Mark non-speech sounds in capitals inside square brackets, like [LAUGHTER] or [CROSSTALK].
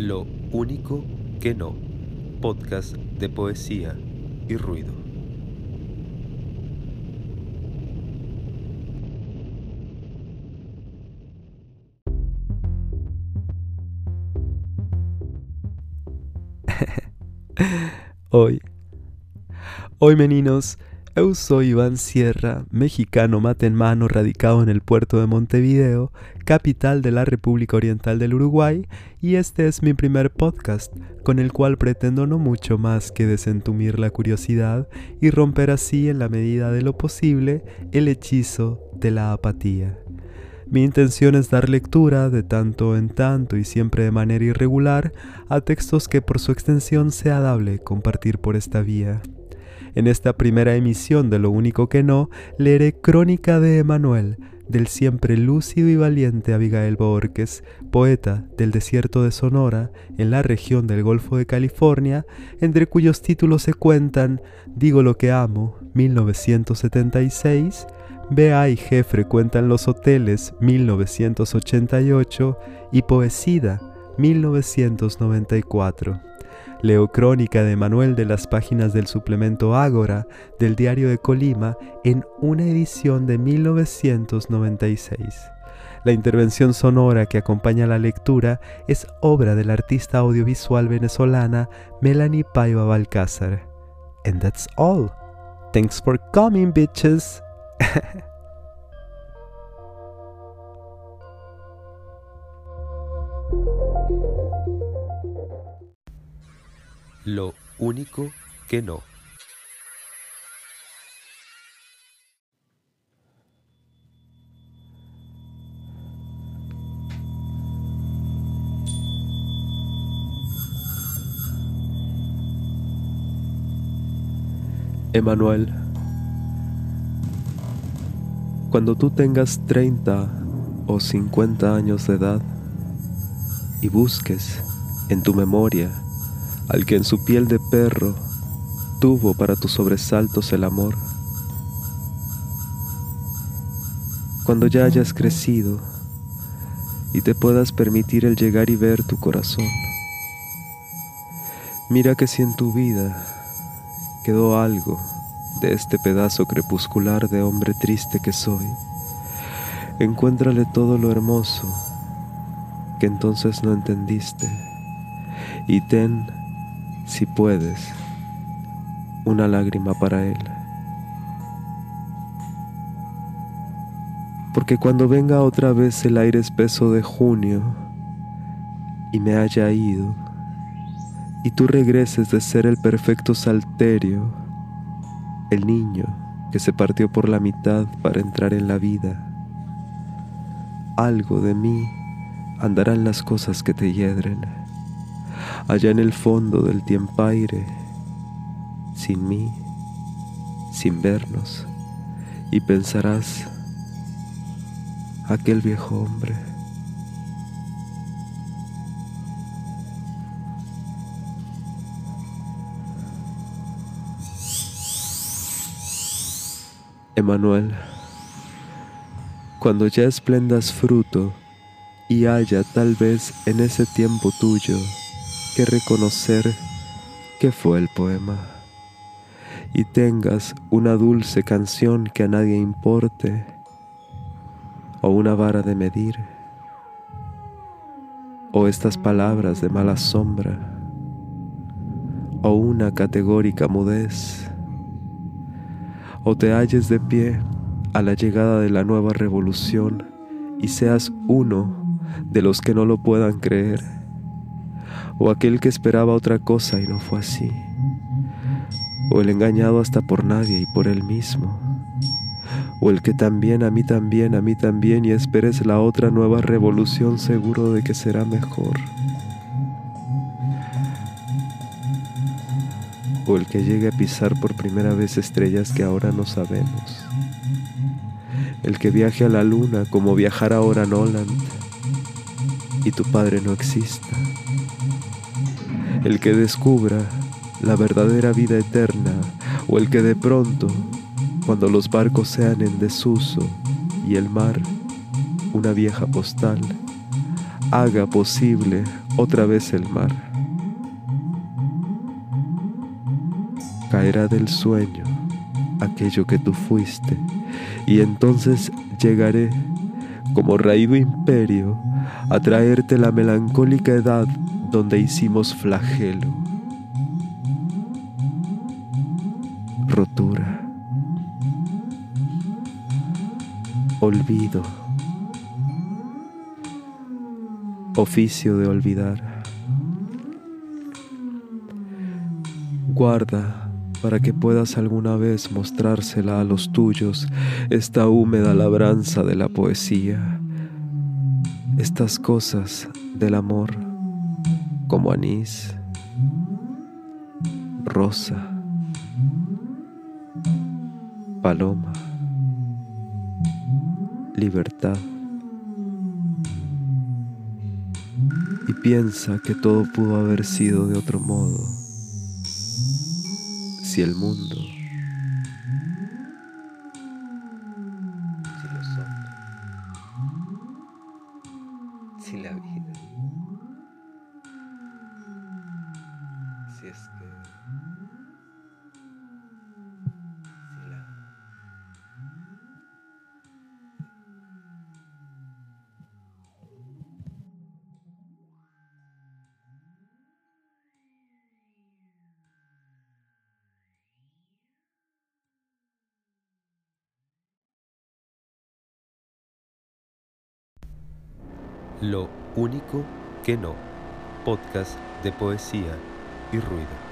Lo único que no. Podcast de poesía y ruido. [LAUGHS] Hoy, hoy meninos, eu soy Iván Sierra, mexicano mate en mano radicado en el puerto de Montevideo, capital de la República Oriental del Uruguay, y este es mi primer podcast, con el cual pretendo no mucho más que desentumir la curiosidad y romper así en la medida de lo posible el hechizo de la apatía. Mi intención es dar lectura de tanto en tanto y siempre de manera irregular a textos que por su extensión sea dable compartir por esta vía. En esta primera emisión de Lo único que no, leeré Crónica de Emanuel, del siempre lúcido y valiente Abigail Borges, poeta del desierto de Sonora, en la región del Golfo de California, entre cuyos títulos se cuentan Digo lo que amo, 1976, BA y G frecuentan los hoteles 1988 y Poesida 1994. Leo Crónica de Manuel de las páginas del suplemento Ágora del Diario de Colima en una edición de 1996. La intervención sonora que acompaña la lectura es obra de la artista audiovisual venezolana Melanie Paiva Balcázar. And that's all. Thanks for coming, bitches. [LAUGHS] Lo único que no. Emanuel, cuando tú tengas 30 o 50 años de edad y busques en tu memoria al que en su piel de perro tuvo para tus sobresaltos el amor. Cuando ya hayas crecido y te puedas permitir el llegar y ver tu corazón. Mira que si en tu vida quedó algo de este pedazo crepuscular de hombre triste que soy, encuéntrale todo lo hermoso que entonces no entendiste y ten si puedes, una lágrima para Él. Porque cuando venga otra vez el aire espeso de junio y me haya ido, y tú regreses de ser el perfecto salterio, el niño que se partió por la mitad para entrar en la vida, algo de mí andarán las cosas que te hiedren allá en el fondo del tiempaire, sin mí, sin vernos, y pensarás, aquel viejo hombre. Emanuel, cuando ya esplendas fruto y haya tal vez en ese tiempo tuyo que reconocer que fue el poema. Y tengas una dulce canción que a nadie importe o una vara de medir o estas palabras de mala sombra o una categórica mudez o te halles de pie a la llegada de la nueva revolución y seas uno de los que no lo puedan creer o aquel que esperaba otra cosa y no fue así, o el engañado hasta por nadie y por él mismo, o el que también, a mí también, a mí también, y esperes la otra nueva revolución seguro de que será mejor, o el que llegue a pisar por primera vez estrellas que ahora no sabemos, el que viaje a la luna como viajar ahora Noland, y tu padre no exista el que descubra la verdadera vida eterna o el que de pronto, cuando los barcos sean en desuso y el mar una vieja postal, haga posible otra vez el mar. Caerá del sueño aquello que tú fuiste, y entonces llegaré, como raído imperio, a traerte la melancólica edad donde hicimos flagelo. Rotura. Olvido. Oficio de olvidar. Guarda para que puedas alguna vez mostrársela a los tuyos esta húmeda labranza de la poesía, estas cosas del amor como anís, rosa, paloma, libertad. Y piensa que todo pudo haber sido de otro modo si el mundo, si los hombres, si la vida, si es que, Lo único que no. Podcast de poesía y ruido.